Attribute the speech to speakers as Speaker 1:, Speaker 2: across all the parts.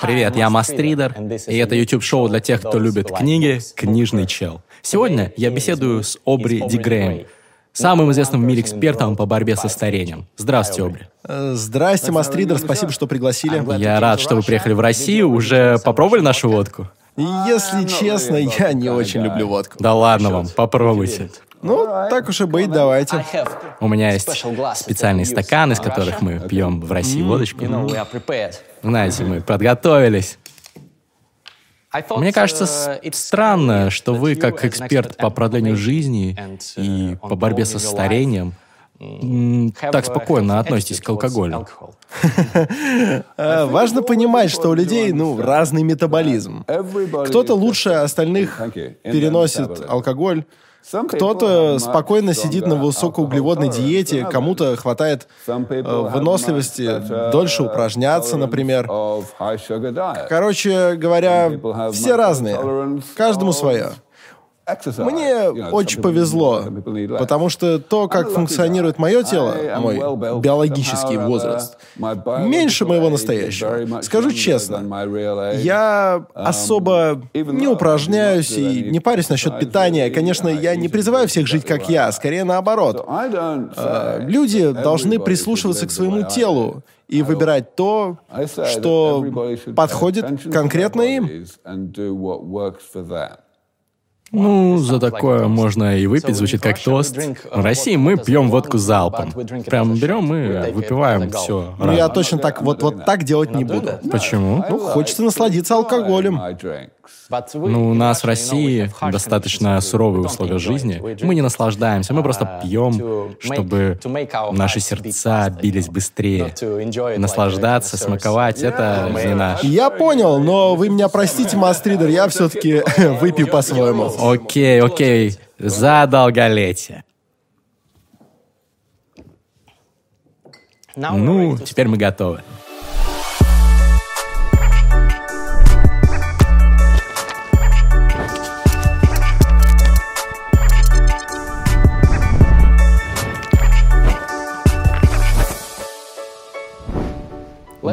Speaker 1: Привет, я Мастридер, и это YouTube-шоу для тех, кто любит книги «Книжный чел». Сегодня я беседую с Обри Ди самым известным в мире экспертом по борьбе со старением. Здравствуйте, Обри.
Speaker 2: Э, Здрасте, Мастридер, спасибо, что пригласили.
Speaker 1: Я рад, что вы приехали в Россию. Уже попробовали нашу водку?
Speaker 2: Если честно, я не очень люблю водку.
Speaker 1: Да ладно вам, попробуйте.
Speaker 2: Ну, так уж и быть, давайте.
Speaker 1: У меня есть специальный стакан, из которых мы пьем в России водочку. Знаете, мы подготовились. Мне кажется с- странно, что вы, как эксперт по продлению жизни и по борьбе со старением, так спокойно относитесь к алкоголю.
Speaker 2: Э, Важно понимать, что у людей, ну, разный метаболизм. Кто-то лучше остальных переносит алкоголь, кто-то спокойно сидит на высокоуглеводной диете, кому-то хватает э, выносливости дольше упражняться, например. Короче говоря, все разные. Каждому свое. Мне очень повезло, потому что то, как функционирует мое тело, мой биологический возраст, меньше моего настоящего. Скажу честно, я особо не упражняюсь и не парюсь насчет питания. Конечно, я не призываю всех жить как я, скорее наоборот. Э, Люди должны прислушиваться к своему телу и выбирать то, что подходит конкретно им.
Speaker 1: Ну, за такое можно и выпить, звучит как тост. В России мы пьем водку залпом. Прям берем и выпиваем все.
Speaker 2: Но я точно так вот, вот так делать не буду.
Speaker 1: Почему?
Speaker 2: Ну, хочется насладиться алкоголем.
Speaker 1: Ну, у нас в России достаточно суровые условия жизни. Мы не наслаждаемся, мы просто пьем, чтобы наши сердца бились быстрее. Наслаждаться, смаковать — это не наш.
Speaker 2: Я понял, но вы меня простите, Мастридер, я все-таки выпью по-своему.
Speaker 1: Окей, окей, за долголетие. Ну, теперь мы готовы.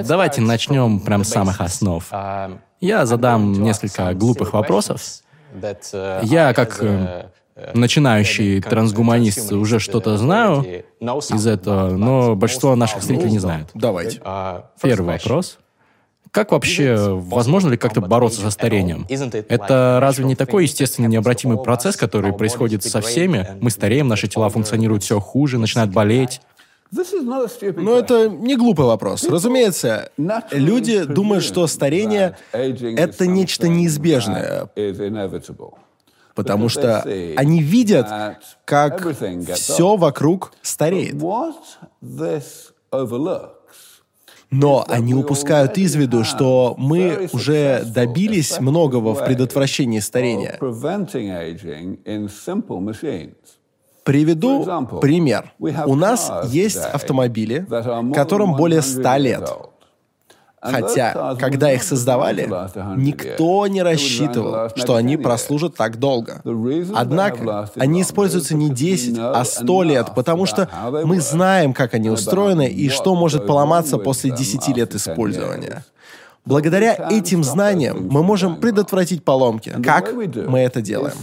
Speaker 1: Давайте начнем прям с самых основ. Я задам несколько глупых вопросов. Я, как э, начинающий трансгуманист, уже что-то знаю из этого, но большинство наших зрителей не знают.
Speaker 2: Давайте.
Speaker 1: Первый вопрос. Как вообще, возможно ли как-то бороться со старением? Это разве не такой естественный необратимый процесс, который происходит со всеми? Мы стареем, наши тела функционируют все хуже, начинают болеть.
Speaker 2: Но это не глупый вопрос. Разумеется, люди думают, что старение — это нечто неизбежное, потому что они видят, как все вокруг стареет. Но они упускают из виду, что мы уже добились многого в предотвращении старения. Приведу пример. У нас есть автомобили, которым более 100 лет. Хотя, когда их создавали, никто не рассчитывал, что они прослужат так долго. Однако, они используются не 10, а 100 лет, потому что мы знаем, как они устроены и что может поломаться после 10 лет использования. Благодаря этим знаниям мы можем предотвратить поломки. Как мы это делаем?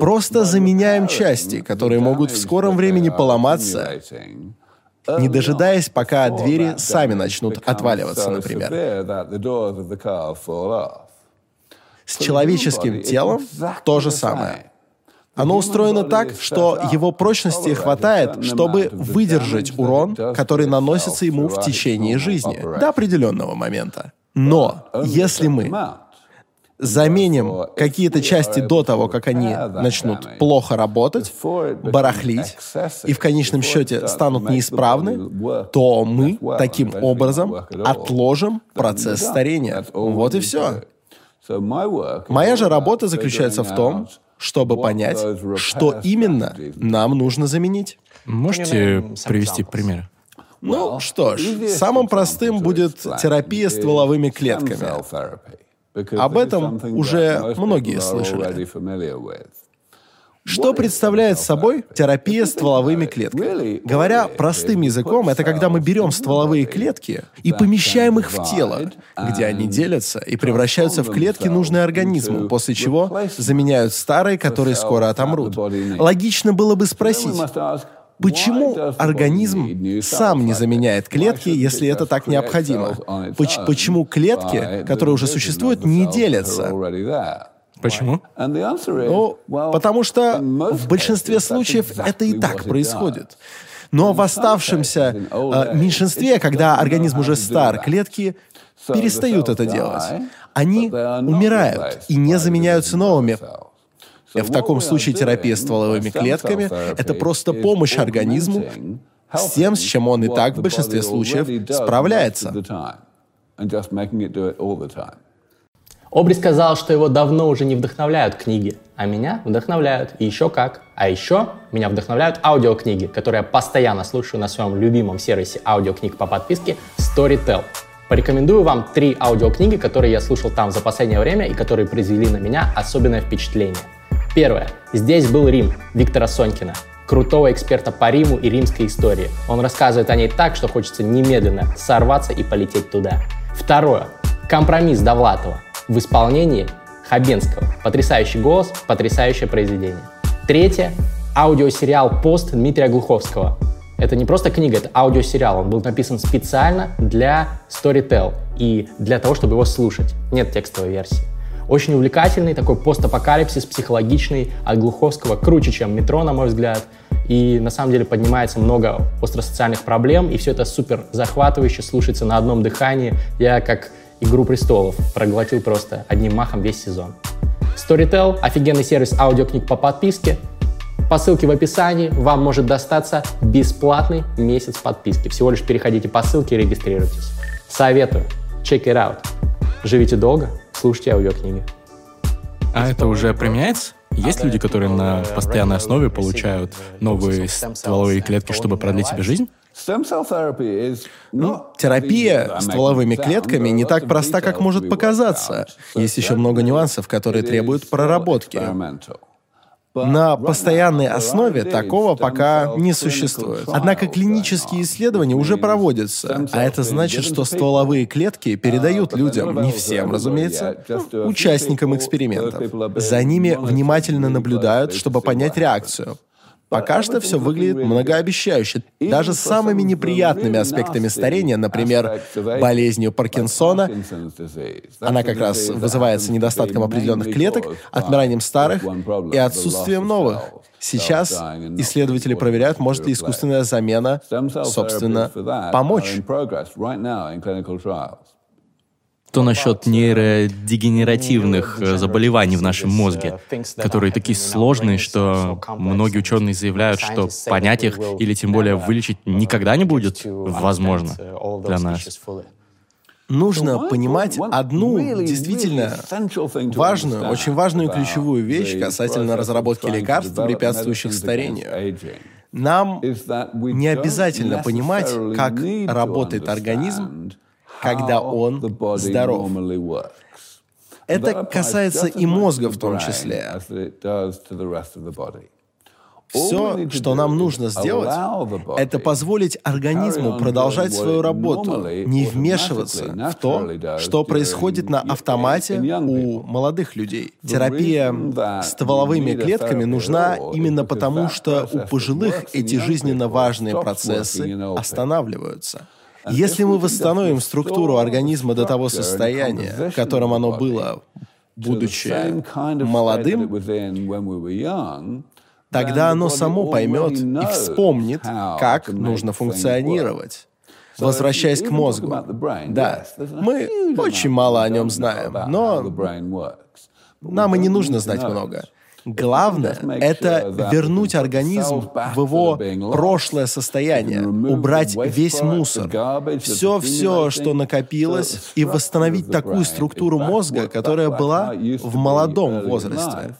Speaker 2: Просто заменяем части, которые могут в скором времени поломаться, не дожидаясь, пока двери сами начнут отваливаться, например. С человеческим телом то же самое. Оно устроено так, что его прочности хватает, чтобы выдержать урон, который наносится ему в течение жизни, до определенного момента. Но если мы заменим какие-то части до того, как они начнут плохо работать, барахлить, и в конечном счете станут неисправны, то мы таким образом отложим процесс старения. Вот и все. Моя же работа заключается в том, чтобы понять, что именно нам нужно заменить.
Speaker 1: Можете привести пример?
Speaker 2: Ну что ж, самым простым будет терапия стволовыми клетками. Об этом уже многие слышали. Что представляет собой терапия стволовыми клетками? Говоря простым языком, это когда мы берем стволовые клетки и помещаем их в тело, где они делятся и превращаются в клетки, нужные организму, после чего заменяют старые, которые скоро отомрут. Логично было бы спросить, Почему организм сам не заменяет клетки, если это так необходимо? Почему клетки, которые уже существуют, не делятся?
Speaker 1: Почему?
Speaker 2: Ну, потому что в большинстве случаев это и так происходит. Но в оставшемся э, меньшинстве, когда организм уже стар, клетки перестают это делать. Они умирают и не заменяются новыми. В таком случае терапия стволовыми клетками — это просто помощь организму с тем, с чем он и так в большинстве случаев справляется.
Speaker 1: Обри сказал, что его давно уже не вдохновляют книги, а меня вдохновляют. И еще как. А еще меня вдохновляют аудиокниги, которые я постоянно слушаю на своем любимом сервисе аудиокниг по подписке Storytel. Порекомендую вам три аудиокниги, которые я слушал там за последнее время и которые произвели на меня особенное впечатление. Первое. Здесь был Рим Виктора Сонькина крутого эксперта по Риму и римской истории. Он рассказывает о ней так, что хочется немедленно сорваться и полететь туда. Второе. Компромисс Довлатова в исполнении Хабенского. Потрясающий голос, потрясающее произведение. Третье – аудиосериал «Пост» Дмитрия Глуховского. Это не просто книга, это аудиосериал. Он был написан специально для Storytel и для того, чтобы его слушать. Нет текстовой версии. Очень увлекательный, такой постапокалипсис, психологичный, от Глуховского круче, чем «Метро», на мой взгляд. И на самом деле поднимается много остросоциальных проблем, и все это супер захватывающе, слушается на одном дыхании. Я как «Игру престолов» проглотил просто одним махом весь сезон. Storytel — офигенный сервис аудиокниг по подписке. По ссылке в описании вам может достаться бесплатный месяц подписки. Всего лишь переходите по ссылке и регистрируйтесь. Советую. Check it out. Живите долго, слушайте аудиокниги. А это уже применяется? Есть люди, которые на постоянной основе получают новые стволовые клетки, чтобы продлить себе жизнь?
Speaker 2: Ну, терапия стволовыми клетками не так проста, как может показаться. Есть еще много нюансов, которые требуют проработки. На постоянной основе такого пока не существует. Однако клинические исследования уже проводятся, а это значит, что стволовые клетки передают людям, не всем, разумеется, участникам экспериментов. За ними внимательно наблюдают, чтобы понять реакцию. Пока что все выглядит многообещающе. Даже с самыми неприятными аспектами старения, например, болезнью Паркинсона, она как раз вызывается недостатком определенных клеток, отмиранием старых и отсутствием новых. Сейчас исследователи проверяют, может ли искусственная замена, собственно, помочь.
Speaker 1: Что насчет нейродегенеративных э, заболеваний в нашем мозге, которые такие сложные, что многие ученые заявляют, что понять их или тем более вылечить никогда не будет возможно для нас?
Speaker 2: Нужно понимать одну действительно важную, очень важную ключевую вещь касательно разработки лекарств, препятствующих старению. Нам не обязательно понимать, как работает организм, когда он здоров. Это касается и мозга в том числе. Все, что нам нужно сделать, это позволить организму продолжать свою работу, не вмешиваться в то, что происходит на автомате у молодых людей. Терапия стволовыми клетками нужна именно потому, что у пожилых эти жизненно важные процессы останавливаются. Если мы восстановим структуру организма до того состояния, в котором оно было, будучи молодым, тогда оно само поймет и вспомнит, как нужно функционировать. Возвращаясь к мозгу. Да, мы очень мало о нем знаем, но нам и не нужно знать много. Главное — это вернуть организм в его прошлое состояние, убрать весь мусор, все-все, что накопилось, и восстановить такую структуру мозга, которая была в молодом возрасте.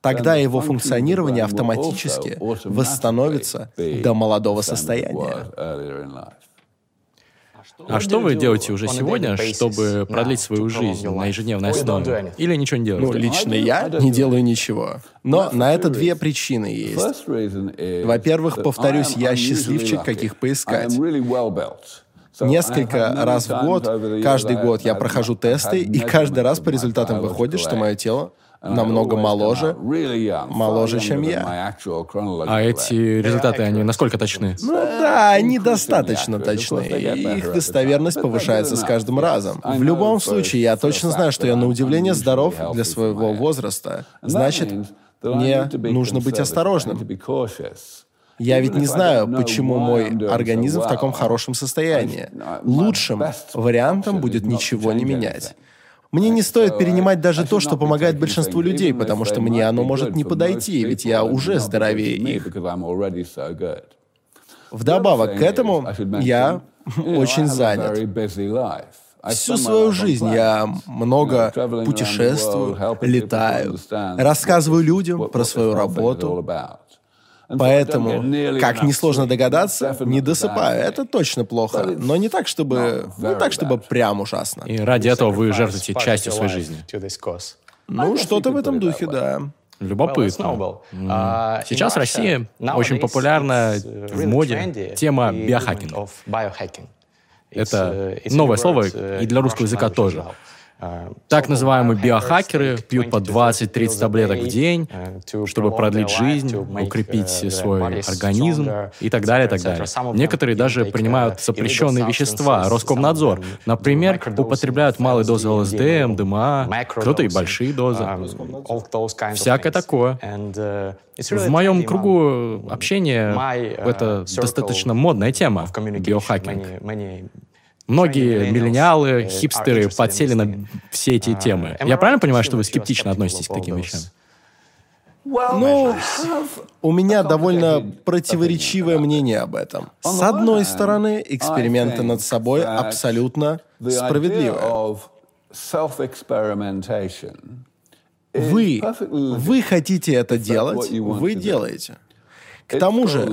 Speaker 2: Тогда его функционирование автоматически восстановится до молодого состояния.
Speaker 1: А что вы делаете уже сегодня, чтобы продлить свою жизнь на ежедневной основе? Или ничего не делаете?
Speaker 2: Ну, лично я не делаю ничего. Но на это две причины есть. Во-первых, повторюсь, я счастливчик, каких поискать. Несколько раз в год, каждый год я прохожу тесты, и каждый раз по результатам выходит, что мое тело намного моложе, моложе, чем я.
Speaker 1: А эти результаты, они насколько точны?
Speaker 2: Ну да, они достаточно точны. Их достоверность повышается с каждым разом. В любом случае, я точно знаю, что я на удивление здоров для своего возраста. Значит, мне нужно быть осторожным. Я ведь не знаю, почему мой организм в таком хорошем состоянии. Лучшим вариантом будет ничего не менять. Мне не стоит перенимать даже то, что помогает большинству людей, потому что мне оно может не подойти, ведь я уже здоровее их. Вдобавок к этому, я очень занят. Всю свою жизнь я много путешествую, летаю, рассказываю людям про свою работу. Поэтому, как несложно догадаться, не досыпаю. Это точно плохо. Но не так, чтобы, не так, чтобы прям ужасно.
Speaker 1: И ради этого вы жертвуете частью своей жизни.
Speaker 2: Ну, что-то в этом духе, да.
Speaker 1: Любопытно. Сейчас в России очень популярна в моде тема биохакинга. Это новое слово и для русского языка тоже. Так называемые биохакеры пьют по 20-30 таблеток в день, чтобы продлить жизнь, укрепить свой организм и так далее, и так далее. Некоторые даже принимают запрещенные вещества, Роскомнадзор. Например, употребляют малые дозы ЛСД, МДМА, кто-то и большие дозы. Всякое такое. В моем кругу общения это достаточно модная тема, биохакинг. Многие миллениалы, хипстеры подсели на все эти темы. Я правильно понимаю, что вы скептично относитесь к таким вещам?
Speaker 2: Ну, у меня довольно противоречивое мнение об этом. С одной стороны, эксперименты над собой абсолютно справедливы. Вы, вы хотите это делать, вы делаете. К тому же,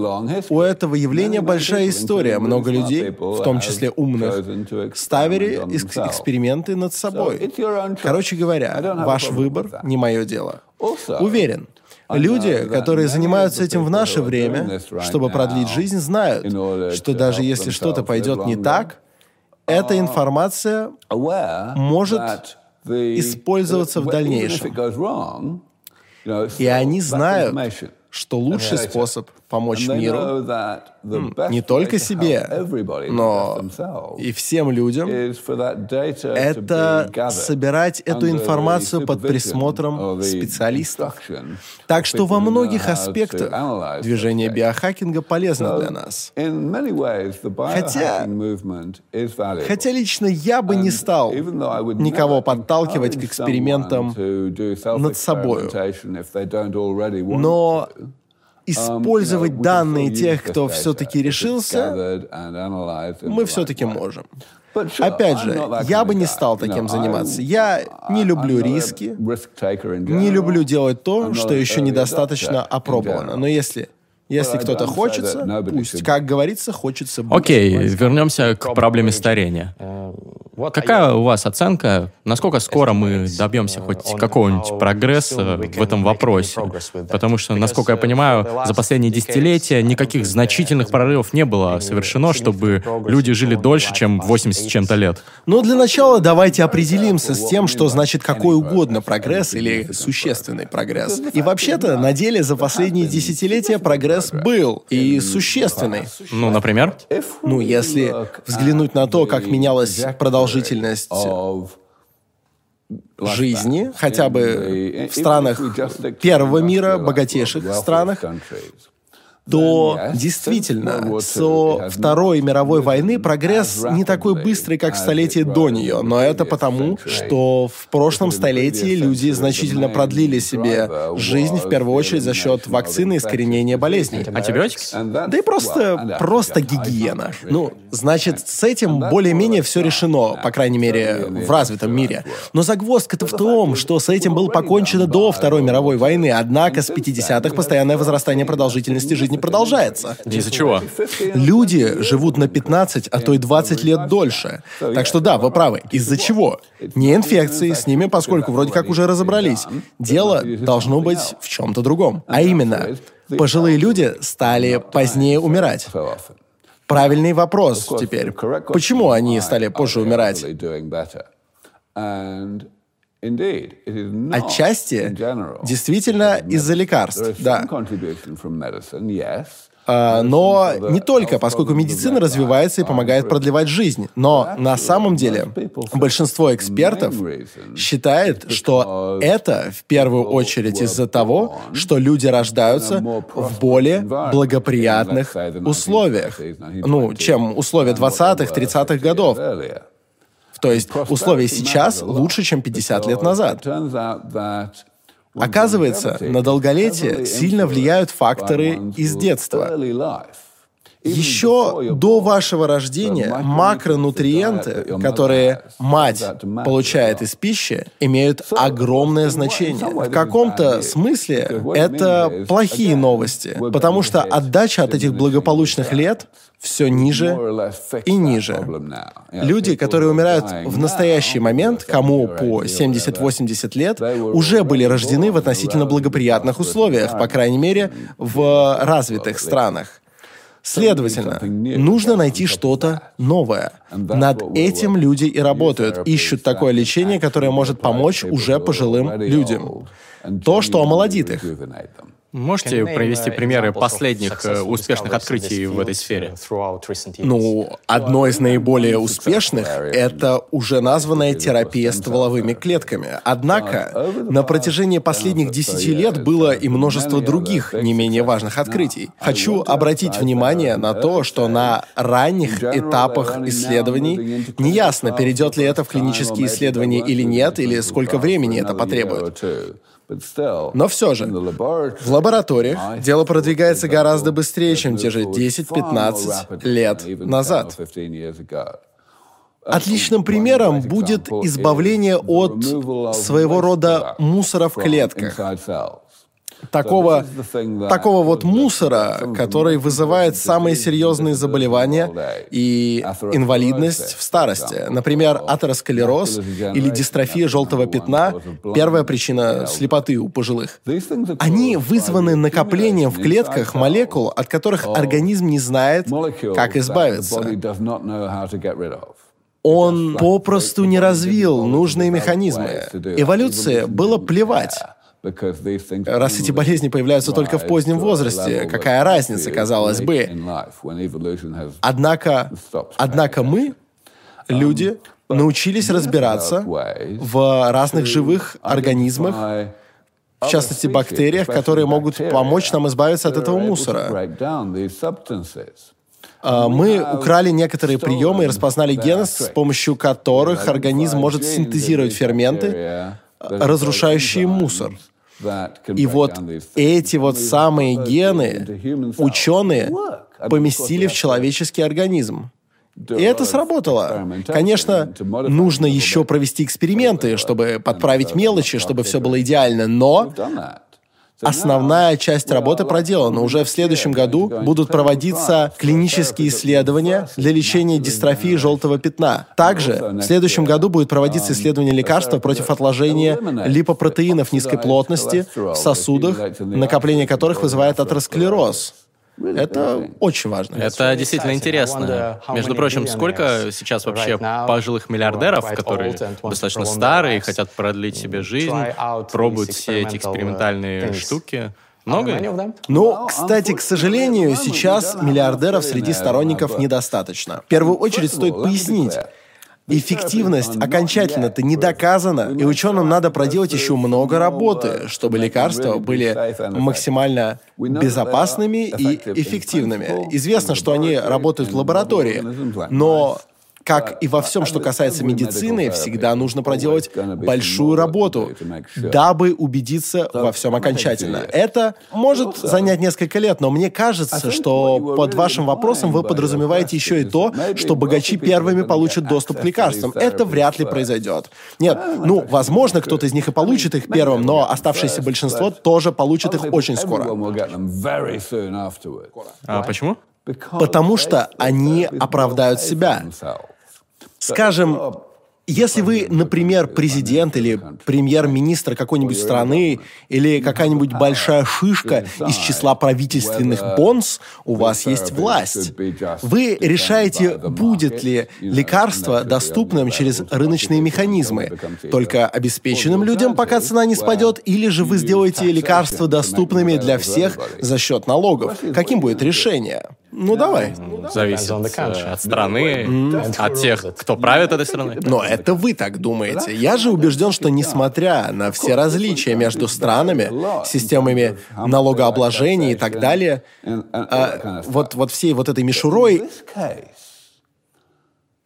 Speaker 2: у этого явления большая история. Много людей, в том числе умных, ставили эксперименты над собой. Короче говоря, ваш выбор не мое дело. Уверен, Люди, которые занимаются этим в наше время, чтобы продлить жизнь, знают, что даже если что-то пойдет не так, эта информация может использоваться в дальнейшем. И они знают, что лучший способ помочь миру не только себе, но и всем людям, это собирать эту информацию под присмотром специалистов. Так что во многих аспектах движение биохакинга полезно для нас. Хотя, хотя лично я бы не стал никого подталкивать к экспериментам над собой. Но использовать данные тех, кто все-таки решился, мы все-таки можем. Опять же, я бы не стал таким заниматься. Я не люблю риски, не люблю делать то, что еще недостаточно опробовано. Но если если кто-то хочется, пусть. Как говорится, хочется
Speaker 1: быть. Окей, вернемся к проблеме старения. Э, Какая у вас оценка, насколько скоро мы добьемся хоть какого-нибудь прогресса в этом вопросе? Потому что, насколько я понимаю, за последние десятилетия никаких значительных прорывов не было совершено, чтобы люди жили дольше, чем 80 чем-то лет.
Speaker 2: Но для начала давайте определимся с тем, что значит какой угодно прогресс или существенный прогресс. И вообще-то, на деле за последние десятилетия прогресс был и существенный.
Speaker 1: Ну, например?
Speaker 2: Ну, если взглянуть на то, как менялась продолжительность жизни, хотя бы в странах первого мира, богатейших странах, то действительно со Второй мировой войны прогресс не такой быстрый, как в столетии до нее, но это потому, что в прошлом столетии люди значительно продлили себе жизнь, в первую очередь за счет вакцины и искоренения болезней.
Speaker 1: Антибиотики?
Speaker 2: Да и просто, просто гигиена. Ну, значит, с этим более-менее все решено, по крайней мере, в развитом мире. Но загвоздка-то в том, что с этим было покончено до Второй мировой войны, однако с 50-х постоянное возрастание продолжительности жизни жизни продолжается.
Speaker 1: Из-за чего?
Speaker 2: Люди живут на 15, а то и 20 лет дольше. Так что да, вы правы. Из-за чего? Не инфекции, с ними, поскольку вроде как уже разобрались. Дело должно быть в чем-то другом. А именно, пожилые люди стали позднее умирать. Правильный вопрос теперь. Почему они стали позже умирать? Отчасти, действительно, из-за лекарств, да. А, но не только, поскольку медицина развивается и помогает продлевать жизнь. Но на самом деле большинство экспертов считает, что это в первую очередь из-за того, что люди рождаются в более благоприятных условиях, ну, чем условия 20-х, 30-х годов. То есть условия сейчас лучше, чем 50 лет назад. Оказывается, на долголетие сильно влияют факторы из детства. Еще до вашего рождения макронутриенты, которые мать получает из пищи, имеют огромное значение. В каком-то смысле это плохие новости, потому что отдача от этих благополучных лет все ниже и ниже. Люди, которые умирают в настоящий момент, кому по 70-80 лет, уже были рождены в относительно благоприятных условиях, по крайней мере, в развитых странах. Следовательно, нужно найти что-то новое. Над этим люди и работают, ищут такое лечение, которое может помочь уже пожилым людям. То, что омолодит их.
Speaker 1: Можете привести примеры последних э, успешных открытий в этой сфере?
Speaker 2: Ну, одно из наиболее успешных — это уже названная терапия стволовыми клетками. Однако, на протяжении последних десяти лет было и множество других, не менее важных открытий. Хочу обратить внимание на то, что на ранних этапах исследований неясно, перейдет ли это в клинические исследования или нет, или сколько времени это потребует. Но все же, в лабораториях дело продвигается гораздо быстрее, чем те же 10-15 лет назад. Отличным примером будет избавление от своего рода мусора в клетках такого, такого вот мусора, который вызывает самые серьезные заболевания и инвалидность в старости. Например, атеросклероз или дистрофия желтого пятна – первая причина слепоты у пожилых. Они вызваны накоплением в клетках молекул, от которых организм не знает, как избавиться он попросту не развил нужные механизмы. Эволюция было плевать. Раз эти болезни появляются только в позднем возрасте, какая разница, казалось бы. Однако, однако мы, люди, научились разбираться в разных живых организмах, в частности бактериях, которые могут помочь нам избавиться от этого мусора. А, мы украли некоторые приемы и распознали гены, с помощью которых организм может синтезировать ферменты, разрушающие мусор. И вот эти вот самые гены ученые поместили в человеческий организм. И это сработало. Конечно, нужно еще провести эксперименты, чтобы подправить мелочи, чтобы все было идеально, но Основная часть работы проделана. Уже в следующем году будут проводиться клинические исследования для лечения дистрофии желтого пятна. Также в следующем году будет проводиться исследование лекарства против отложения липопротеинов низкой плотности в сосудах, накопление которых вызывает атеросклероз. Это очень важно.
Speaker 1: Это действительно интересно. Между прочим, сколько сейчас вообще пожилых миллиардеров, которые достаточно старые, хотят продлить себе жизнь, пробуют все эти экспериментальные штуки? Много?
Speaker 2: Ну, кстати, к сожалению, сейчас миллиардеров среди сторонников недостаточно. В первую очередь стоит пояснить, Эффективность окончательно-то не доказана, и ученым надо проделать еще много работы, чтобы лекарства были максимально безопасными и эффективными. Известно, что они работают в лаборатории, но как и во всем, что касается медицины, всегда нужно проделать большую работу, дабы убедиться во всем окончательно. Это может занять несколько лет, но мне кажется, что под вашим вопросом вы подразумеваете еще и то, что богачи первыми получат доступ к лекарствам. Это вряд ли произойдет. Нет, ну, возможно, кто-то из них и получит их первым, но оставшееся большинство тоже получит их очень скоро.
Speaker 1: А почему?
Speaker 2: Потому что они оправдают себя. Скажем, если вы, например, президент или премьер-министр какой-нибудь страны или какая-нибудь большая шишка из числа правительственных бонс, у вас есть власть. Вы решаете, будет ли лекарство доступным через рыночные механизмы, только обеспеченным людям, пока цена не спадет, или же вы сделаете лекарства доступными для всех за счет налогов. Каким будет решение? Ну, давай.
Speaker 1: Зависит э, от страны, от тех, кто правит этой страной.
Speaker 2: Но это вы так думаете. Я же убежден, что несмотря на все различия между странами, системами налогообложения и так далее, а, вот, вот всей вот этой мишурой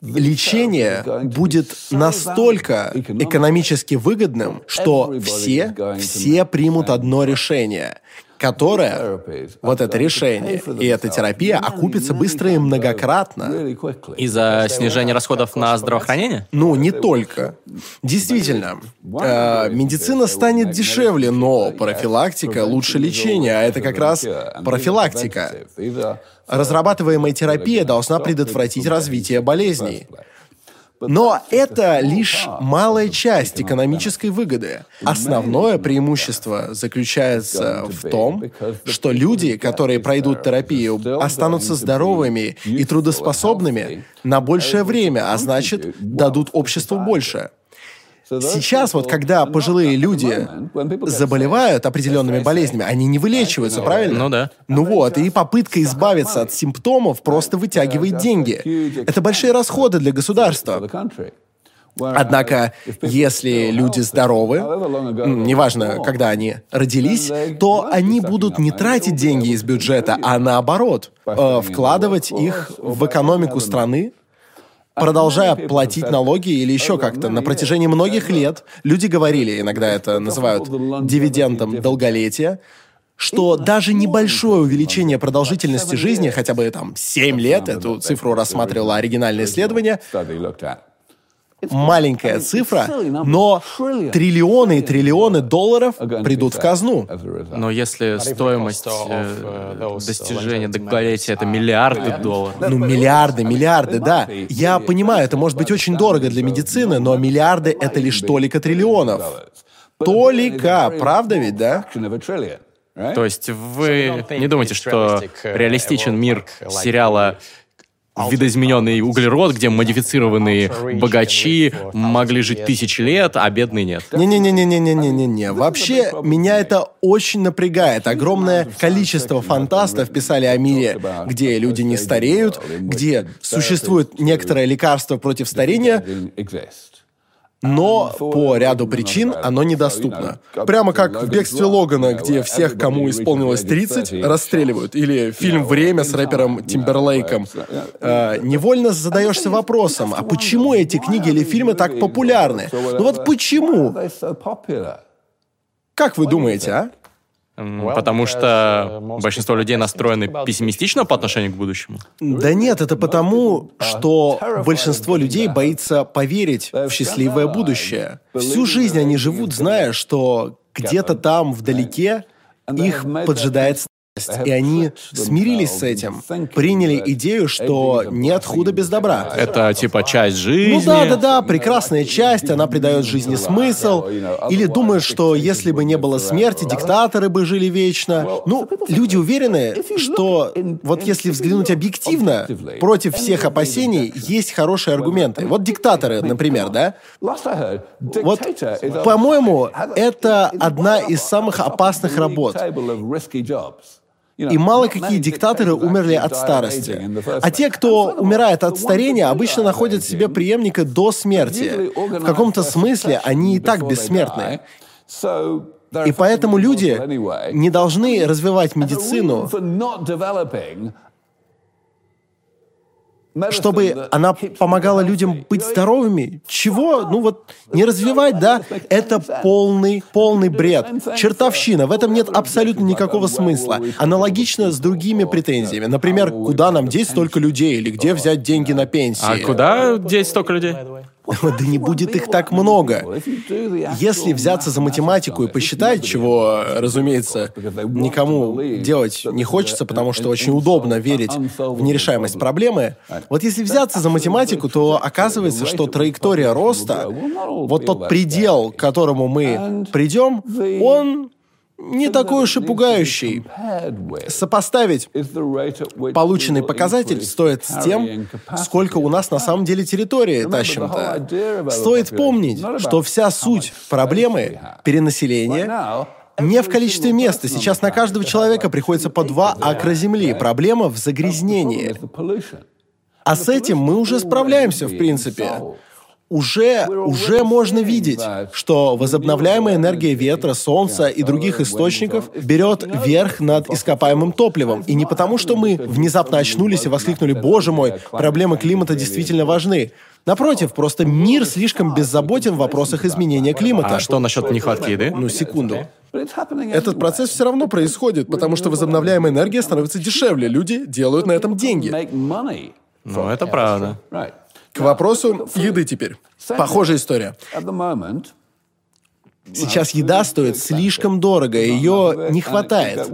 Speaker 2: лечение будет настолько экономически выгодным, что все, все примут одно решение которое, вот это решение и эта терапия окупится быстро и многократно.
Speaker 1: Из-за снижения расходов на здравоохранение?
Speaker 2: Ну, не только. Действительно, э, медицина станет дешевле, но профилактика лучше лечения, а это как раз профилактика. Разрабатываемая терапия должна предотвратить развитие болезней. Но это лишь малая часть экономической выгоды. Основное преимущество заключается в том, что люди, которые пройдут терапию, останутся здоровыми и трудоспособными на большее время, а значит, дадут обществу больше. Сейчас вот, когда пожилые люди заболевают определенными болезнями, они не вылечиваются, правильно?
Speaker 1: Ну да.
Speaker 2: Ну вот, и попытка избавиться от симптомов просто вытягивает деньги. Это большие расходы для государства. Однако, если люди здоровы, неважно, когда они родились, то они будут не тратить деньги из бюджета, а наоборот, э, вкладывать их в экономику страны, продолжая платить налоги или еще как-то. На протяжении многих лет люди говорили, иногда это называют дивидендом долголетия, что даже небольшое увеличение продолжительности жизни, хотя бы там 7 лет, эту цифру рассматривало оригинальное исследование, маленькая цифра, но триллионы и триллионы долларов придут в казну.
Speaker 1: Но если стоимость э, достижения долголетия это миллиарды долларов.
Speaker 2: Ну, миллиарды, миллиарды, да. Я понимаю, это может быть очень дорого для медицины, но миллиарды — это лишь толика триллионов. Толика, правда ведь, да?
Speaker 1: То есть вы не думаете, что реалистичен мир сериала видоизмененный углерод, где модифицированные богачи могли жить тысячи лет, а бедные нет.
Speaker 2: Не-не-не-не-не-не-не-не. Вообще, меня это очень напрягает. Огромное количество фантастов писали о мире, где люди не стареют, где существует некоторое лекарство против старения, но по ряду причин оно недоступно. Прямо как в «Бегстве Логана», где всех, кому исполнилось 30, расстреливают. Или фильм «Время» с рэпером Тимберлейком. Э, невольно задаешься вопросом, а почему эти книги или фильмы так популярны? Ну вот почему? Как вы думаете, а?
Speaker 1: Потому что большинство людей настроены пессимистично по отношению к будущему?
Speaker 2: Да нет, это потому, что большинство людей боится поверить в счастливое будущее. Всю жизнь они живут, зная, что где-то там, вдалеке, их поджидает и они смирились с этим, приняли идею, что нет худа без добра.
Speaker 1: Это типа часть жизни. Ну
Speaker 2: да, да, да, прекрасная часть, она придает жизни смысл. Или думают, что если бы не было смерти, диктаторы бы жили вечно. Ну, люди уверены, что вот если взглянуть объективно, против всех опасений есть хорошие аргументы. Вот диктаторы, например, да? Вот, по-моему, это одна из самых опасных работ. И мало какие диктаторы умерли от старости. А те, кто умирает от старения, обычно находят себе преемника до смерти. В каком-то смысле они и так бессмертны. И поэтому люди не должны развивать медицину чтобы она помогала людям быть здоровыми. Чего? Ну вот не развивать, да? Это полный, полный бред. Чертовщина. В этом нет абсолютно никакого смысла. Аналогично с другими претензиями. Например, куда нам деть столько людей или где взять деньги на пенсии?
Speaker 1: А куда деть столько людей?
Speaker 2: Да не будет их так много. Если взяться за математику и посчитать, чего, разумеется, никому делать не хочется, потому что очень удобно верить в нерешаемость проблемы, вот если взяться за математику, то оказывается, что траектория роста, вот тот предел, к которому мы придем, он не такой уж и пугающий. Сопоставить полученный показатель стоит с тем, сколько у нас на самом деле территории тащим-то. Стоит помнить, что вся суть проблемы перенаселения не в количестве места. Сейчас на каждого человека приходится по два акра земли. Проблема в загрязнении. А с этим мы уже справляемся, в принципе уже, уже можно видеть, что возобновляемая энергия ветра, солнца и других источников берет верх над ископаемым топливом. И не потому, что мы внезапно очнулись и воскликнули «Боже мой, проблемы климата действительно важны». Напротив, просто мир слишком беззаботен в вопросах изменения климата.
Speaker 1: А что насчет нехватки еды?
Speaker 2: Ну, секунду. Этот процесс все равно происходит, потому что возобновляемая энергия становится дешевле. Люди делают на этом деньги.
Speaker 1: Ну, это правда.
Speaker 2: К вопросу еды теперь. Похожая история. Сейчас еда стоит слишком дорого, ее не хватает.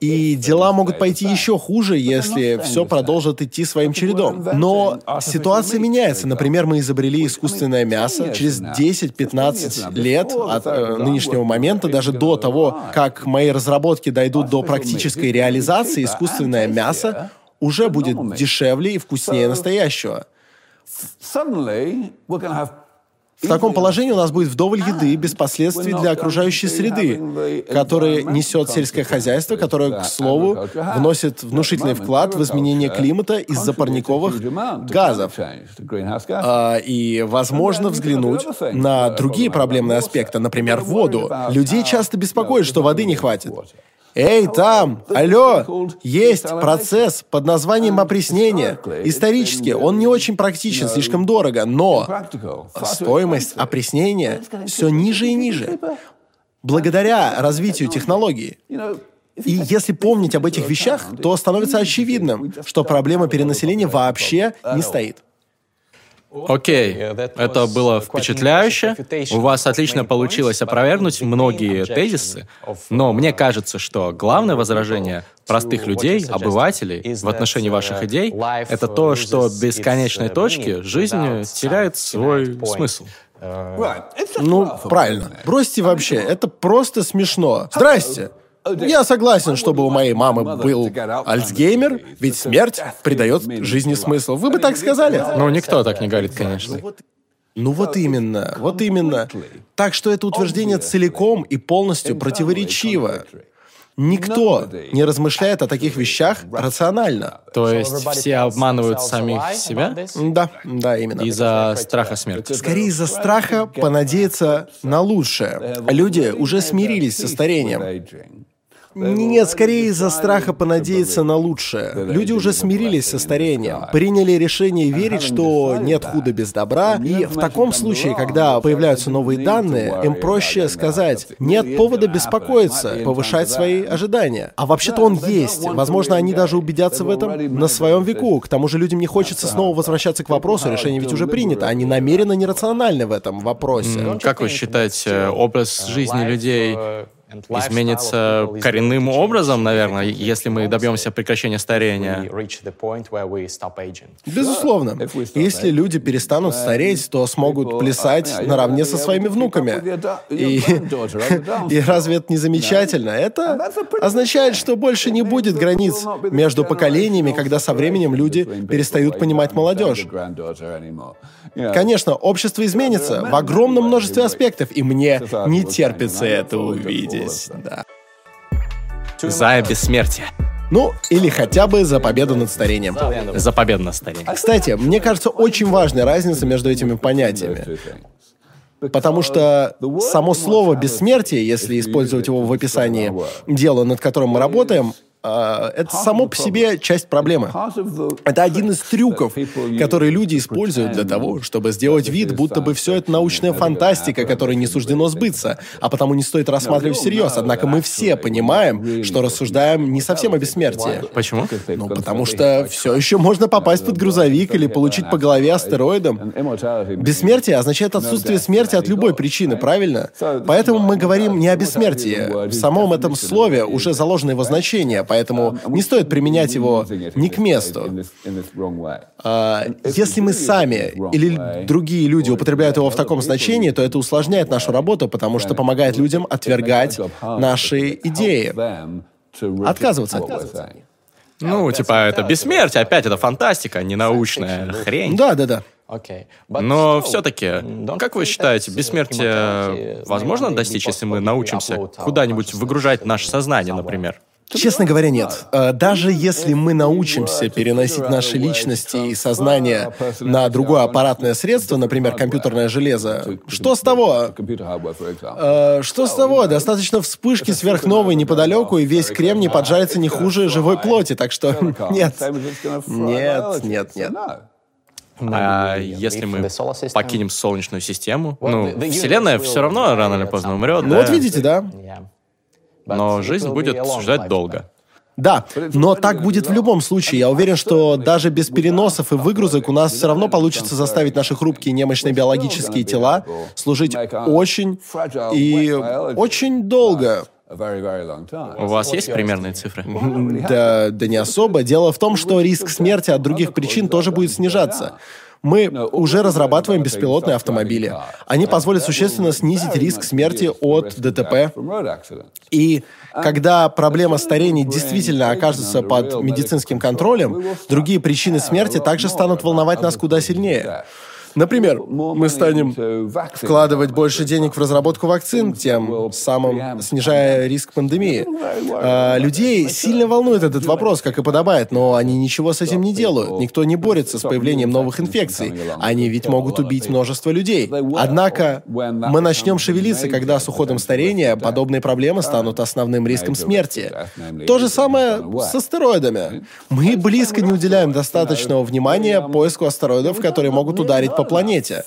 Speaker 2: И дела могут пойти еще хуже, если все продолжит идти своим чередом. Но ситуация меняется. Например, мы изобрели искусственное мясо. Через 10-15 лет от э, нынешнего момента, даже до того, как мои разработки дойдут до практической реализации, искусственное мясо уже будет дешевле и вкуснее настоящего. В таком положении у нас будет вдоволь еды без последствий для окружающей среды, которые несет сельское хозяйство, которое, к слову, вносит внушительный вклад в изменение климата из-за парниковых газов. А, и, возможно, взглянуть на другие проблемные аспекты, например, воду. Людей часто беспокоит, что воды не хватит. Эй, там! Алло! Есть процесс под названием опреснение. Исторически он не очень практичен, слишком дорого, но стоимость опреснения все ниже и ниже. Благодаря развитию технологий. И если помнить об этих вещах, то становится очевидным, что проблема перенаселения вообще не стоит.
Speaker 1: Окей, это было впечатляюще. У вас отлично получилось опровергнуть многие тезисы, но мне кажется, что главное возражение простых людей, обывателей в отношении ваших идей, это то, что без конечной точки жизнь теряет свой смысл.
Speaker 2: Ну, правильно. Бросьте вообще, это просто смешно. Здрасте. Я согласен, чтобы у моей мамы был Альцгеймер, ведь смерть придает жизни смысл. Вы бы так сказали?
Speaker 1: Ну, никто так не говорит, конечно.
Speaker 2: Ну вот именно, вот именно. Так что это утверждение целиком и полностью противоречиво. Никто не размышляет о таких вещах рационально.
Speaker 1: То есть все обманывают самих себя?
Speaker 2: Да, да, именно.
Speaker 1: Из-за страха смерти?
Speaker 2: Скорее из-за страха понадеяться на лучшее. Люди уже смирились со старением. Нет, скорее из-за страха понадеяться на лучшее. Люди уже смирились со старением, приняли решение верить, что нет худа без добра, и в таком случае, когда появляются новые данные, им проще сказать, нет повода беспокоиться, повышать свои ожидания. А вообще-то он есть. Возможно, они даже убедятся в этом на своем веку. К тому же людям не хочется снова возвращаться к вопросу, решение ведь уже принято. Они намеренно нерациональны в этом вопросе.
Speaker 1: Как вы считаете, образ жизни людей изменится коренным образом, наверное, если мы добьемся прекращения старения.
Speaker 2: Безусловно. Если люди перестанут стареть, то смогут плясать наравне со своими внуками. И, и разве это не замечательно? Это означает, что больше не будет границ между поколениями, когда со временем люди перестают понимать молодежь. Конечно, общество изменится в огромном множестве аспектов, и мне не терпится это увидеть. Да.
Speaker 1: За бессмертие.
Speaker 2: Ну, или хотя бы за победу над старением.
Speaker 1: За победу над старением.
Speaker 2: Кстати, мне кажется, очень важная разница между этими понятиями. Потому что само слово «бессмертие», если использовать его в описании дела, над которым мы работаем, а, это само по себе часть проблемы. Это один из трюков, которые люди используют для того, чтобы сделать вид, будто бы все это научная фантастика, которой не суждено сбыться, а потому не стоит рассматривать всерьез. Однако мы все понимаем, что рассуждаем не совсем о бессмертии.
Speaker 1: Почему?
Speaker 2: Ну, потому что все еще можно попасть под грузовик или получить по голове астероидом. Бессмертие означает отсутствие смерти от любой причины, правильно? Поэтому мы говорим не о бессмертии. В самом этом слове уже заложено его значение, поэтому не стоит применять его не к месту. А, если мы сами или другие люди употребляют его в таком значении, то это усложняет нашу работу, потому что помогает людям отвергать наши идеи, отказываться от них.
Speaker 1: Ну, типа, это бессмертие, опять это фантастика, не научная хрень.
Speaker 2: Да, да, да.
Speaker 1: Но все-таки, как вы считаете, бессмертие возможно достичь, если мы научимся куда-нибудь выгружать наше сознание, например?
Speaker 2: Честно говоря, нет. Э, даже если мы научимся переносить наши личности и сознание на другое аппаратное средство, например, компьютерное железо, что с того? Э, что с того? Достаточно вспышки сверхновой неподалеку, и весь кремний поджарится не хуже живой плоти, так что нет. Нет, нет, нет.
Speaker 1: А если мы покинем Солнечную систему, ну, Вселенная все равно рано или поздно умрет.
Speaker 2: Ну да? вот видите, да.
Speaker 1: Но жизнь будет ждать долго.
Speaker 2: Да, но так будет в любом случае. Я уверен, что даже без переносов и выгрузок у нас все равно получится заставить наши хрупкие немощные биологические тела служить очень и очень долго.
Speaker 1: У вас есть примерные цифры?
Speaker 2: Да, да не особо. Дело в том, что риск смерти от других причин тоже будет снижаться. Мы уже разрабатываем беспилотные автомобили. Они позволят существенно снизить риск смерти от ДТП. И когда проблема старения действительно окажется под медицинским контролем, другие причины смерти также станут волновать нас куда сильнее. Например, мы станем вкладывать больше денег в разработку вакцин, тем самым снижая риск пандемии. А, людей сильно волнует этот вопрос, как и подобает, но они ничего с этим не делают. Никто не борется с появлением новых инфекций. Они ведь могут убить множество людей. Однако мы начнем шевелиться, когда с уходом старения подобные проблемы станут основным риском смерти. То же самое с астероидами. Мы близко не уделяем достаточного внимания поиску астероидов, которые могут ударить по по планете.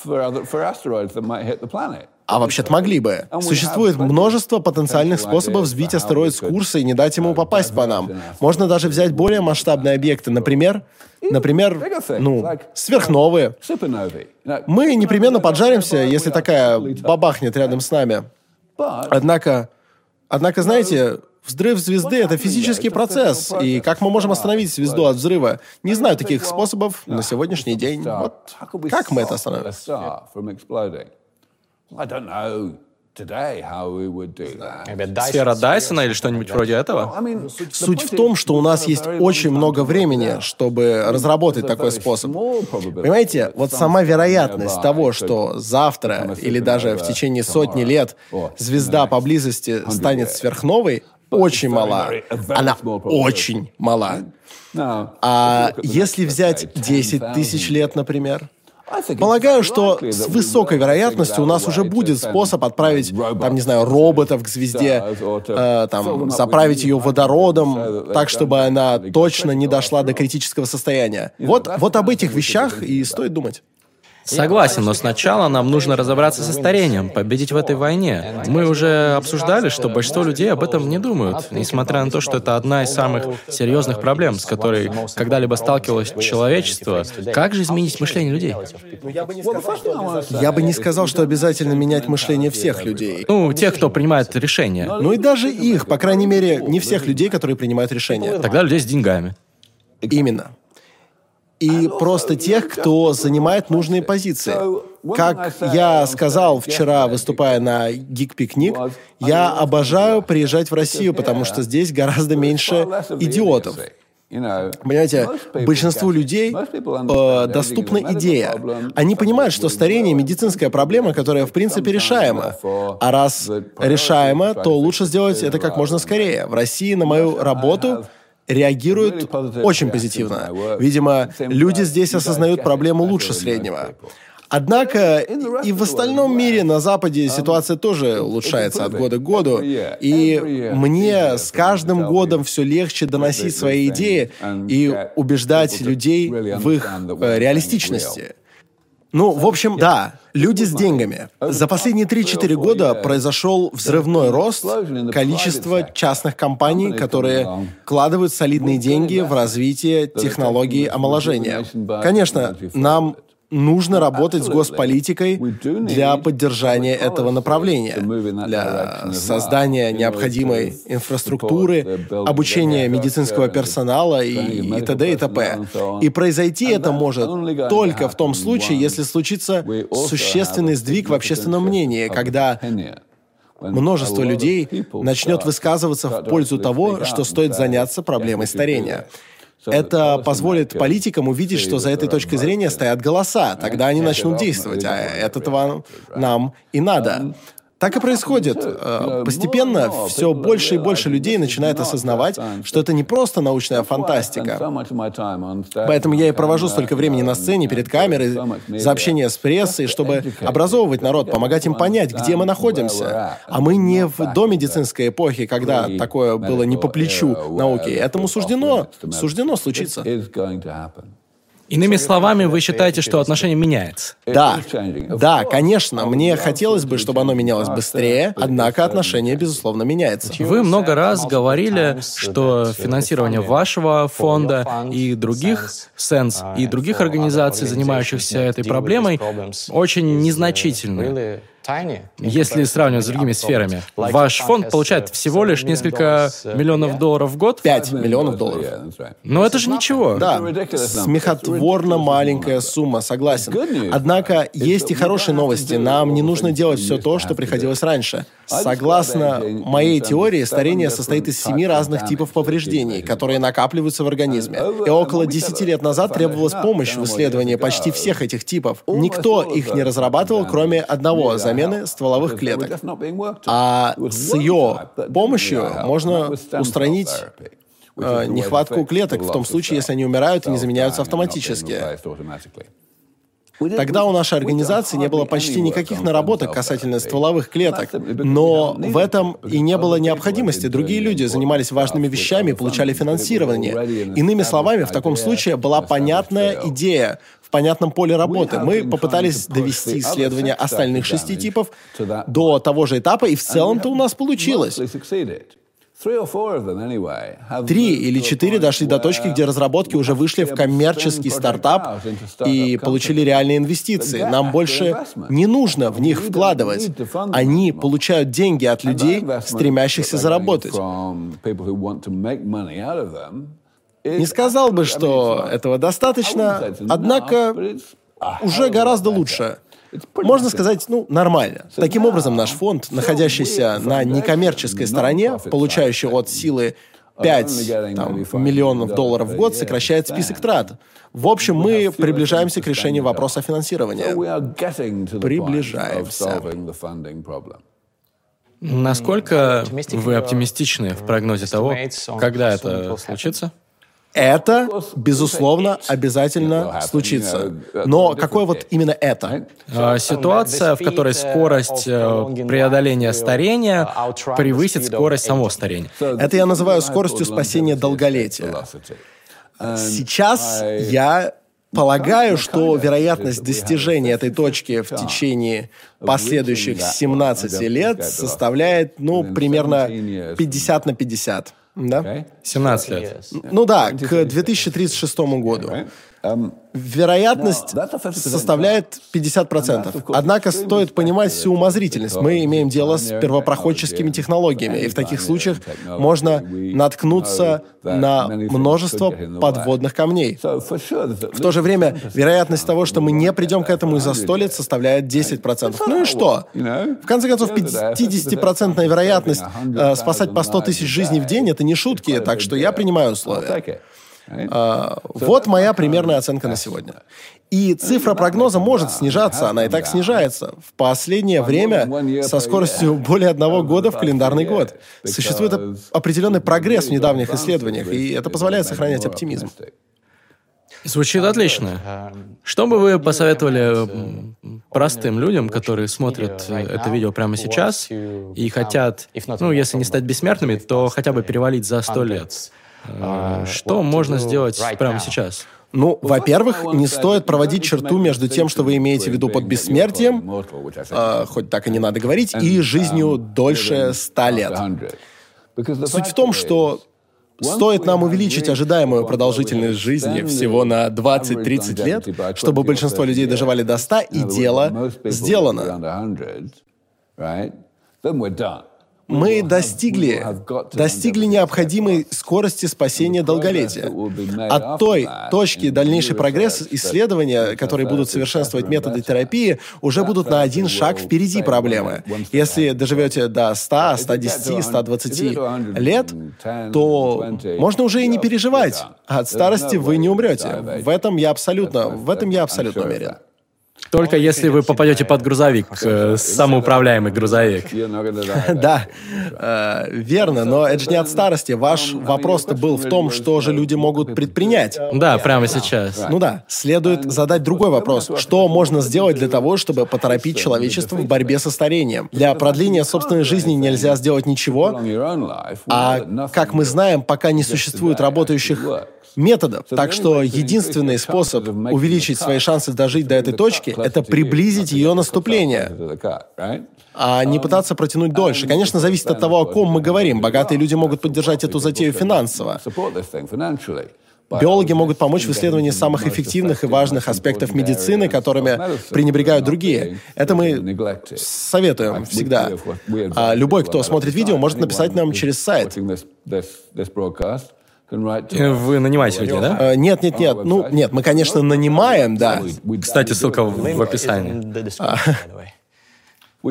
Speaker 2: А вообще-то могли бы. Существует множество потенциальных способов сбить астероид с курса и не дать ему попасть по нам. Можно даже взять более масштабные объекты, например, например, ну, сверхновые. Мы непременно поджаримся, если такая бабахнет рядом с нами. Однако, однако, знаете, Взрыв звезды — это физический процесс, и как мы можем остановить звезду от взрыва? Не знаю таких способов на сегодняшний день. Вот как мы это остановим?
Speaker 1: Сфера Дайсона или что-нибудь вроде этого?
Speaker 2: Суть в том, что у нас есть очень много времени, чтобы разработать такой способ. Понимаете, вот сама вероятность того, что завтра или даже в течение сотни лет звезда поблизости станет сверхновой, очень мала. Она очень мала. А если взять 10 тысяч лет, например? Полагаю, что с высокой вероятностью у нас уже будет способ отправить, там, не знаю, роботов к звезде, э, там, заправить ее водородом, так, чтобы она точно не дошла до критического состояния. Вот, вот об этих вещах и стоит думать.
Speaker 1: Согласен, но сначала нам нужно разобраться со старением, победить в этой войне. Мы уже обсуждали, что большинство людей об этом не думают, несмотря на то, что это одна из самых серьезных проблем, с которой когда-либо сталкивалось человечество. Как же изменить мышление людей?
Speaker 2: Я бы не сказал, что обязательно менять мышление всех людей.
Speaker 1: Ну, тех, кто принимает решения.
Speaker 2: Ну и даже их, по крайней мере, не всех людей, которые принимают решения.
Speaker 1: Тогда людей с деньгами.
Speaker 2: Именно и просто тех, кто занимает нужные позиции. Как я сказал вчера, выступая на Гик-пикник, я обожаю приезжать в Россию, потому что здесь гораздо меньше идиотов. Понимаете, большинству людей э, доступна идея. Они понимают, что старение – медицинская проблема, которая, в принципе, решаема. А раз решаема, то лучше сделать это как можно скорее. В России на мою работу реагируют очень позитивно. Видимо, люди здесь осознают проблему лучше среднего. Однако и в остальном мире на Западе ситуация тоже улучшается от года к году. И мне с каждым годом все легче доносить свои идеи и убеждать людей в их э, реалистичности. Ну, в общем, да, люди с деньгами. За последние 3-4 года произошел взрывной рост количества частных компаний, которые вкладывают солидные деньги в развитие технологии омоложения. Конечно, нам нужно работать с госполитикой для поддержания этого направления, для создания необходимой инфраструктуры, обучения медицинского персонала и, и т.д. и т.п. И произойти это может только в том случае, если случится существенный сдвиг в общественном мнении, когда множество людей начнет высказываться в пользу того, что стоит заняться проблемой старения. Это позволит политикам увидеть, что за этой точкой зрения стоят голоса. Тогда они начнут действовать, а этого нам и надо. Так и происходит. Э, постепенно все больше и больше людей начинает осознавать, что это не просто научная фантастика. Поэтому я и провожу столько времени на сцене, перед камерой, за общение с прессой, чтобы образовывать народ, помогать им понять, где мы находимся. А мы не в домедицинской эпохе, когда такое было не по плечу науки. Этому суждено, суждено случиться.
Speaker 1: Иными словами, вы считаете, что отношение меняется?
Speaker 2: Да, да, конечно, мне хотелось бы, чтобы оно менялось быстрее, однако отношение, безусловно, меняется.
Speaker 1: Вы много раз говорили, что финансирование вашего фонда и других Сенс. и других организаций, занимающихся этой проблемой, очень незначительно. Если сравнивать с другими сферами, ваш фонд получает всего лишь несколько миллионов долларов в год?
Speaker 2: Пять миллионов долларов.
Speaker 1: Но это же ничего.
Speaker 2: Да, смехотворно маленькая сумма, согласен. Однако есть и хорошие новости. Нам не нужно делать все то, что приходилось раньше. Согласно моей теории, старение состоит из семи разных типов повреждений, которые накапливаются в организме. И около 10 лет назад требовалась помощь в исследовании почти всех этих типов. Никто их не разрабатывал, кроме одного — замены стволовых клеток. А с ее помощью можно устранить э, нехватку клеток в том случае, если они умирают и не заменяются автоматически. Тогда у нашей организации не было почти никаких наработок касательно стволовых клеток. Но в этом и не было необходимости. Другие люди занимались важными вещами и получали финансирование. Иными словами, в таком случае была понятная идея понятном поле работы. Мы попытались довести исследования остальных шести типов до того же этапа, и в целом-то у нас получилось. Три или четыре дошли до точки, где разработки уже вышли в коммерческий стартап и получили реальные инвестиции. Нам больше не нужно в них вкладывать. Они получают деньги от людей, стремящихся заработать. Не сказал бы, что этого достаточно, однако уже гораздо лучше. Можно сказать, ну, нормально. Таким образом, наш фонд, находящийся на некоммерческой стороне, получающий от силы 5 там, миллионов долларов в год, сокращает список трат. В общем, мы приближаемся к решению вопроса финансирования. Приближаемся.
Speaker 1: Насколько вы оптимистичны в прогнозе того, когда это случится?
Speaker 2: Это, безусловно, обязательно случится. Но какое вот именно это?
Speaker 1: А, ситуация, в которой скорость э, преодоления старения превысит скорость самого старения.
Speaker 2: Это я называю скоростью спасения долголетия. Сейчас я Полагаю, что вероятность достижения этой точки в течение последующих 17 лет составляет, ну, примерно 50 на 50. Да?
Speaker 1: 17 лет.
Speaker 2: Ну да, к 2036 году. Um, Вероятность составляет 50%. Однако стоит понимать всю умозрительность. Мы имеем дело с первопроходческими технологиями, и в таких случаях можно наткнуться на множество подводных камней. В то же время вероятность того, что мы не придем к этому из-за сто лет, составляет 10%. Ну и что? В конце концов, 50% вероятность э, спасать по 100 тысяч жизней в день — это не шутки, так что я принимаю условия. А, вот моя примерная оценка на сегодня. И цифра прогноза может снижаться, она и так снижается. В последнее время со скоростью более одного года в календарный год. Существует определенный прогресс в недавних исследованиях, и это позволяет сохранять оптимизм.
Speaker 1: Звучит отлично. Что бы вы посоветовали простым людям, которые смотрят это видео прямо сейчас и хотят, ну, если не стать бессмертными, то хотя бы перевалить за сто лет? Э, что можно сделать прямо сейчас?
Speaker 2: Ну, во-первых, не стоит проводить черту между тем, что вы имеете в виду под бессмертием, э, хоть так и не надо говорить, и жизнью дольше ста лет. Суть в том, что Стоит нам увеличить ожидаемую продолжительность жизни всего на 20-30 лет, чтобы большинство людей доживали до 100, и дело сделано мы достигли, достигли необходимой скорости спасения долголетия. От той точки дальнейший прогресс исследования, которые будут совершенствовать методы терапии, уже будут на один шаг впереди проблемы. Если доживете до 100, 110, 120 лет, то можно уже и не переживать. От старости вы не умрете. В этом я абсолютно, в этом я абсолютно уверен.
Speaker 1: Только если вы попадете под грузовик, э, самоуправляемый грузовик.
Speaker 2: Да, э, верно, но это же не от старости. Ваш вопрос-то был в том, что же люди могут предпринять.
Speaker 1: Да, прямо сейчас.
Speaker 2: Ну да, следует задать другой вопрос. Что можно сделать для того, чтобы поторопить человечество в борьбе со старением? Для продления собственной жизни нельзя сделать ничего, а, как мы знаем, пока не существует работающих методов. Так что единственный способ увеличить свои шансы дожить до этой точки — это приблизить ее наступление а не пытаться протянуть дольше. Конечно, зависит от того, о ком мы говорим. Богатые люди могут поддержать эту затею финансово. Биологи могут помочь в исследовании самых эффективных и важных аспектов медицины, которыми пренебрегают другие. Это мы советуем всегда. А любой, кто смотрит видео, может написать нам через сайт.
Speaker 1: Вы нанимаете людей, да?
Speaker 2: Э, нет, нет, нет. Ну, нет, мы, конечно, нанимаем, да.
Speaker 1: Кстати, ссылка в описании.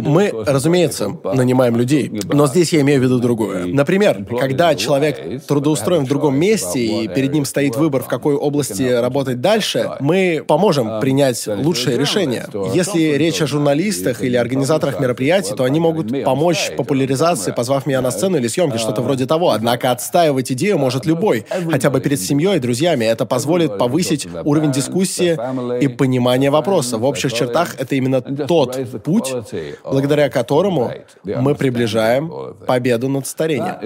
Speaker 2: Мы, разумеется, нанимаем людей, но здесь я имею в виду другое. Например, когда человек трудоустроен в другом месте и перед ним стоит выбор, в какой области работать дальше, мы поможем принять лучшее решение. Если речь о журналистах или организаторах мероприятий, то они могут помочь популяризации, позвав меня на сцену или съемки, что-то вроде того. Однако отстаивать идею может любой, хотя бы перед семьей и друзьями. Это позволит повысить уровень дискуссии и понимания вопроса. В общих чертах это именно тот путь, благодаря которому мы приближаем победу над старением.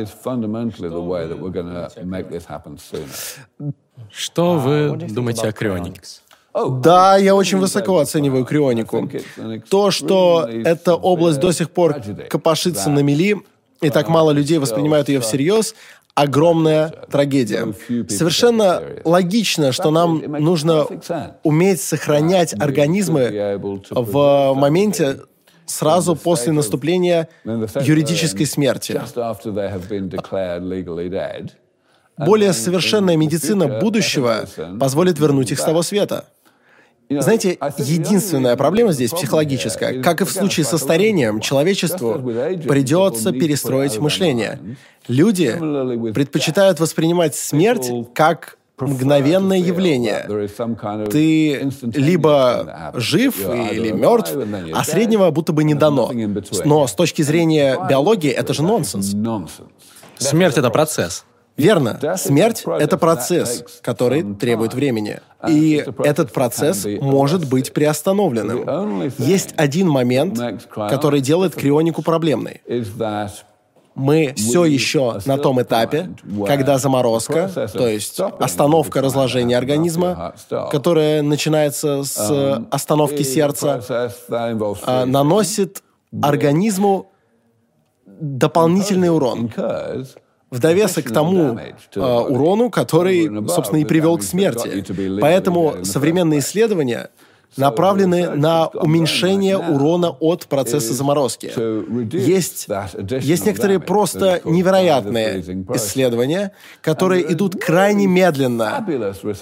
Speaker 1: Что вы думаете о крионике?
Speaker 2: Да, я очень высоко оцениваю крионику. То, что эта область до сих пор копошится на мели, и так мало людей воспринимают ее всерьез, огромная трагедия. Совершенно логично, что нам нужно уметь сохранять организмы в моменте сразу после наступления юридической смерти. Более совершенная медицина будущего позволит вернуть их с того света. Знаете, единственная проблема здесь психологическая. Как и в случае со старением, человечеству придется перестроить мышление. Люди предпочитают воспринимать смерть как мгновенное явление. Ты либо жив или мертв, а среднего будто бы не дано. Но с точки зрения биологии это же нонсенс.
Speaker 1: Смерть — это процесс.
Speaker 2: Верно. Смерть — это процесс, который требует времени. И этот процесс может быть приостановленным. Есть один момент, который делает крионику проблемной мы все еще на том этапе, когда заморозка, то есть остановка разложения организма, которая начинается с um, остановки сердца, а, наносит организму дополнительный урон в довесок к тому э, урону, который, собственно, и привел к смерти. Поэтому современные исследования направлены на уменьшение урона от процесса заморозки. Есть, есть некоторые просто невероятные исследования, которые идут крайне медленно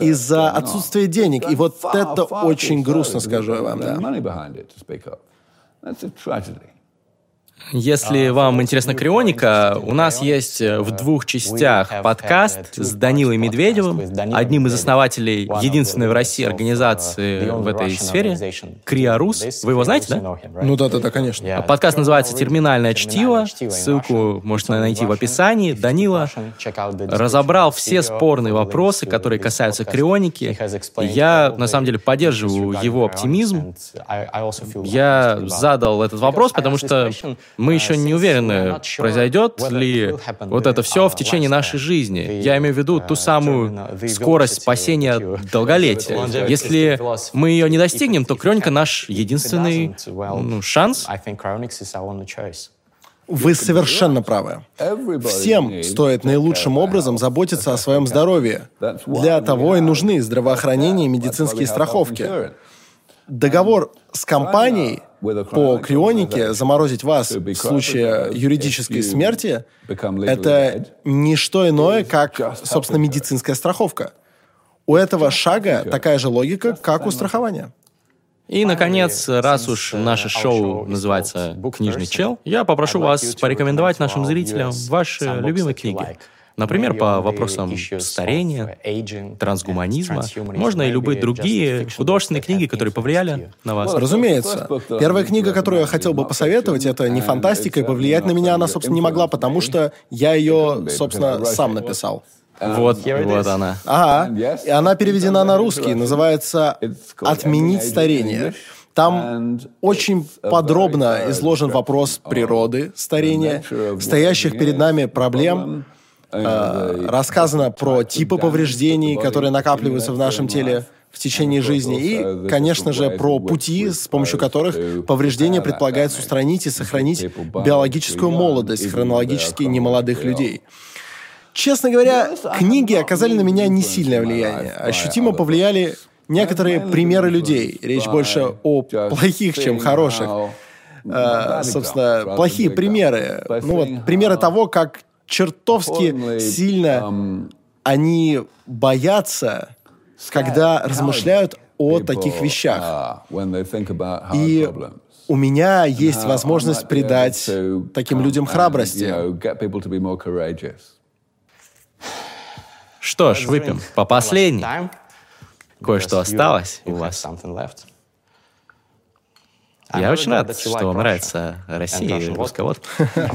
Speaker 2: из-за отсутствия денег. И вот это очень грустно, скажу я вам. Да.
Speaker 1: Если вам интересна крионика, у нас есть э, в двух частях подкаст с Данилой Медведевым, одним из основателей единственной в России организации в этой сфере, Криорус. Вы его знаете, да?
Speaker 2: Ну да-да-да, конечно.
Speaker 1: Подкаст называется «Терминальное чтиво». Ссылку можете найти в описании. Данила разобрал все спорные вопросы, которые касаются крионики. Я, на самом деле, поддерживаю его оптимизм. Я задал этот вопрос, потому что мы еще не уверены, произойдет ли вот это все в течение нашей жизни. Я имею в виду ту самую скорость спасения долголетия. Если мы ее не достигнем, то Крёника наш единственный ну, шанс.
Speaker 2: Вы совершенно правы. Всем стоит наилучшим образом заботиться о своем здоровье. Для того и нужны здравоохранение и медицинские страховки. Договор с компанией по крионике заморозить вас в случае юридической смерти — это не что иное, как, собственно, медицинская страховка. У этого шага такая же логика, как у страхования.
Speaker 1: И, наконец, раз уж наше шоу называется «Книжный чел», я попрошу вас порекомендовать нашим зрителям ваши любимые книги. Например, по вопросам старения, трансгуманизма. Можно и любые другие художественные книги, которые повлияли на вас.
Speaker 2: Разумеется. Первая книга, которую я хотел бы посоветовать, это не фантастика, и повлиять на меня она, собственно, не могла, потому что я ее, собственно, сам написал.
Speaker 1: Вот, вот она.
Speaker 2: Ага. И она переведена на русский, называется «Отменить старение». Там очень подробно изложен вопрос природы старения, стоящих перед нами проблем, рассказано про типы повреждений, которые накапливаются в нашем теле в течение жизни, и, конечно же, про пути, с помощью которых повреждения предполагается устранить и сохранить биологическую молодость хронологически немолодых людей. Честно говоря, книги оказали на меня не сильное влияние. Ощутимо повлияли некоторые примеры людей. Речь больше о плохих, чем хороших. Э, собственно, плохие примеры. Ну вот, примеры того, как чертовски сильно они боятся, когда размышляют о таких вещах. И у меня есть возможность придать таким людям храбрости.
Speaker 1: Что ж, выпьем по последней. Кое-что осталось у вас. Я очень рад, что вам нравится Россия и русская водка.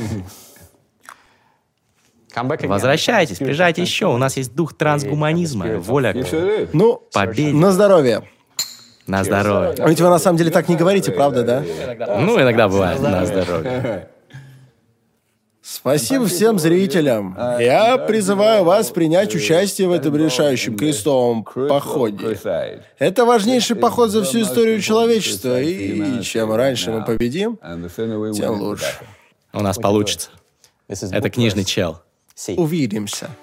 Speaker 1: Возвращайтесь, приезжайте еще. У нас есть дух трансгуманизма, воля к
Speaker 2: ну, победе. На здоровье.
Speaker 1: На здоровье.
Speaker 2: Ведь вы на самом деле так не говорите, правда, да?
Speaker 1: Ну, иногда бывает. На здоровье.
Speaker 2: Спасибо всем зрителям. Я призываю вас принять участие в этом решающем крестовом походе. Это важнейший поход за всю историю человечества, и чем раньше мы победим, тем лучше.
Speaker 1: У нас получится. Это книжный чел. Sì. Auf Wiedersehen.